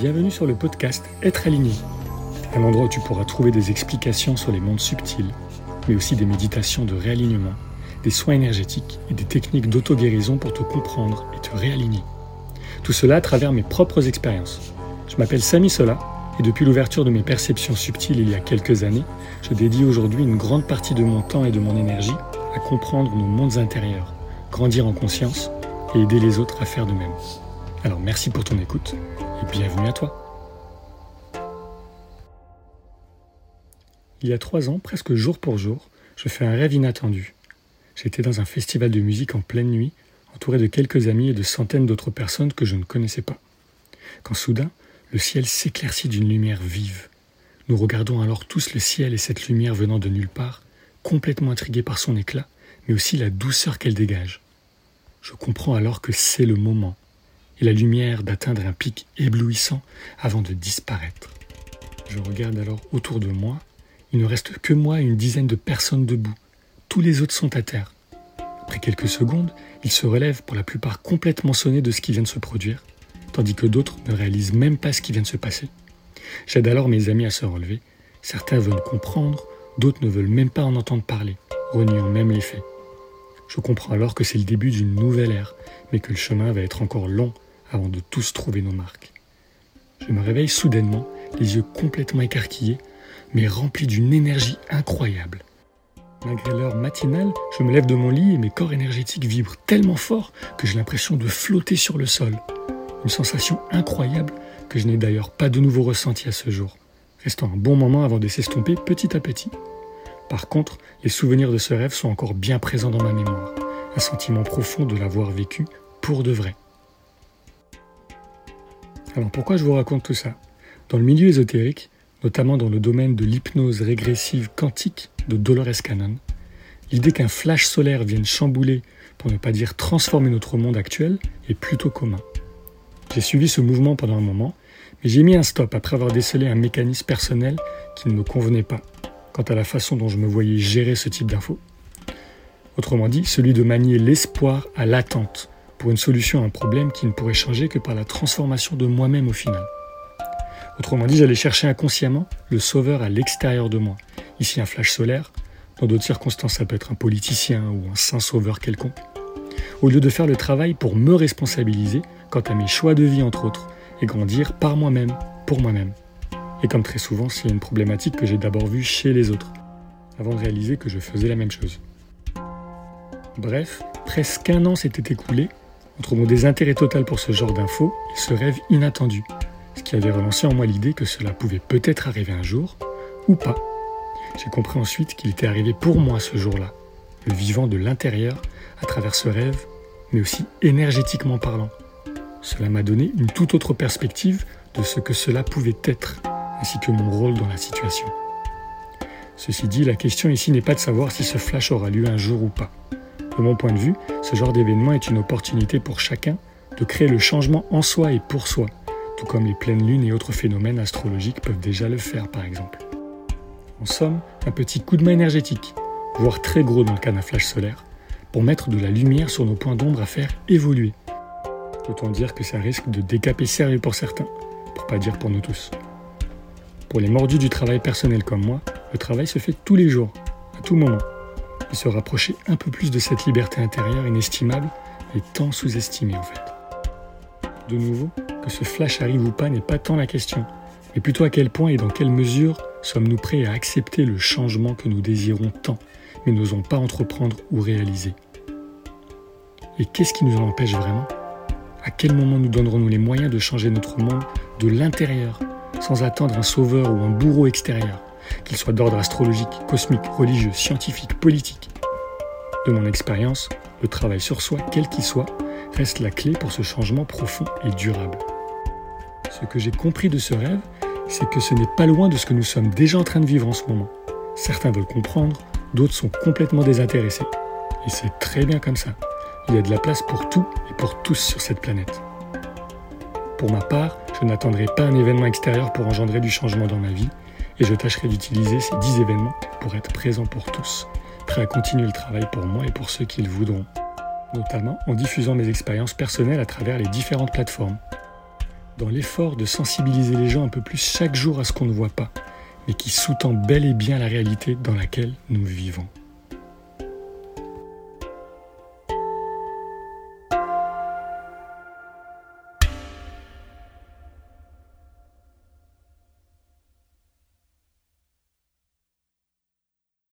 Bienvenue sur le podcast Être aligné, un endroit où tu pourras trouver des explications sur les mondes subtils, mais aussi des méditations de réalignement, des soins énergétiques et des techniques d'auto-guérison pour te comprendre et te réaligner. Tout cela à travers mes propres expériences. Je m'appelle Sami Sola et depuis l'ouverture de mes perceptions subtiles il y a quelques années, je dédie aujourd'hui une grande partie de mon temps et de mon énergie à comprendre nos mondes intérieurs, grandir en conscience et aider les autres à faire de même. Alors merci pour ton écoute bienvenue à toi. Il y a trois ans, presque jour pour jour, je fais un rêve inattendu. J'étais dans un festival de musique en pleine nuit, entouré de quelques amis et de centaines d'autres personnes que je ne connaissais pas. Quand soudain, le ciel s'éclaircit d'une lumière vive. Nous regardons alors tous le ciel et cette lumière venant de nulle part, complètement intrigués par son éclat, mais aussi la douceur qu'elle dégage. Je comprends alors que c'est le moment, et la lumière d'atteindre un pic éblouissant avant de disparaître. Je regarde alors autour de moi, il ne reste que moi et une dizaine de personnes debout. Tous les autres sont à terre. Après quelques secondes, ils se relèvent pour la plupart complètement sonnés de ce qui vient de se produire, tandis que d'autres ne réalisent même pas ce qui vient de se passer. J'aide alors mes amis à se relever. Certains veulent comprendre, d'autres ne veulent même pas en entendre parler, reniant même les faits. Je comprends alors que c'est le début d'une nouvelle ère, mais que le chemin va être encore long avant de tous trouver nos marques. Je me réveille soudainement, les yeux complètement écarquillés, mais remplis d'une énergie incroyable. Malgré l'heure matinale, je me lève de mon lit et mes corps énergétiques vibrent tellement fort que j'ai l'impression de flotter sur le sol. Une sensation incroyable que je n'ai d'ailleurs pas de nouveau ressenti à ce jour, restant un bon moment avant de s'estomper petit à petit. Par contre, les souvenirs de ce rêve sont encore bien présents dans ma mémoire, un sentiment profond de l'avoir vécu pour de vrai. Alors pourquoi je vous raconte tout ça? Dans le milieu ésotérique, notamment dans le domaine de l'hypnose régressive quantique de Dolores Cannon, l'idée qu'un flash solaire vienne chambouler, pour ne pas dire transformer notre monde actuel, est plutôt commun. J'ai suivi ce mouvement pendant un moment, mais j'ai mis un stop après avoir décelé un mécanisme personnel qui ne me convenait pas quant à la façon dont je me voyais gérer ce type d'infos. Autrement dit, celui de manier l'espoir à l'attente pour une solution à un problème qui ne pourrait changer que par la transformation de moi-même au final. Autrement dit, j'allais chercher inconsciemment le sauveur à l'extérieur de moi. Ici un flash solaire, dans d'autres circonstances ça peut être un politicien ou un saint sauveur quelconque. Au lieu de faire le travail pour me responsabiliser quant à mes choix de vie entre autres, et grandir par moi-même, pour moi-même. Et comme très souvent, c'est une problématique que j'ai d'abord vue chez les autres, avant de réaliser que je faisais la même chose. Bref, presque un an s'était écoulé entre mon désintérêt total pour ce genre d'infos et ce rêve inattendu, ce qui avait relancé en moi l'idée que cela pouvait peut-être arriver un jour, ou pas. J'ai compris ensuite qu'il était arrivé pour moi ce jour-là, le vivant de l'intérieur à travers ce rêve, mais aussi énergétiquement parlant. Cela m'a donné une toute autre perspective de ce que cela pouvait être, ainsi que mon rôle dans la situation. Ceci dit, la question ici n'est pas de savoir si ce flash aura lieu un jour ou pas. De mon point de vue, ce genre d'événement est une opportunité pour chacun de créer le changement en soi et pour soi, tout comme les pleines lunes et autres phénomènes astrologiques peuvent déjà le faire par exemple. En somme, un petit coup de main énergétique, voire très gros dans le cas d'un flash solaire, pour mettre de la lumière sur nos points d'ombre à faire évoluer. Autant dire que ça risque de décaper sérieux pour certains, pour pas dire pour nous tous. Pour les mordus du travail personnel comme moi, le travail se fait tous les jours, à tout moment et se rapprocher un peu plus de cette liberté intérieure inestimable et tant sous-estimée en fait. De nouveau, que ce flash arrive ou pas n'est pas tant la question, mais plutôt à quel point et dans quelle mesure sommes-nous prêts à accepter le changement que nous désirons tant, mais n'osons pas entreprendre ou réaliser. Et qu'est-ce qui nous en empêche vraiment? À quel moment nous donnerons-nous les moyens de changer notre monde de l'intérieur, sans attendre un sauveur ou un bourreau extérieur? Qu'il soit d'ordre astrologique, cosmique, religieux, scientifique, politique. De mon expérience, le travail sur soi, quel qu'il soit, reste la clé pour ce changement profond et durable. Ce que j'ai compris de ce rêve, c'est que ce n'est pas loin de ce que nous sommes déjà en train de vivre en ce moment. Certains veulent comprendre, d'autres sont complètement désintéressés. Et c'est très bien comme ça. Il y a de la place pour tout et pour tous sur cette planète. Pour ma part, je n'attendrai pas un événement extérieur pour engendrer du changement dans ma vie, et je tâcherai d'utiliser ces dix événements pour être présent pour tous, prêt à continuer le travail pour moi et pour ceux qui le voudront, notamment en diffusant mes expériences personnelles à travers les différentes plateformes. dans l'effort de sensibiliser les gens un peu plus chaque jour à ce qu'on ne voit pas, mais qui sous-tend bel et bien la réalité dans laquelle nous vivons.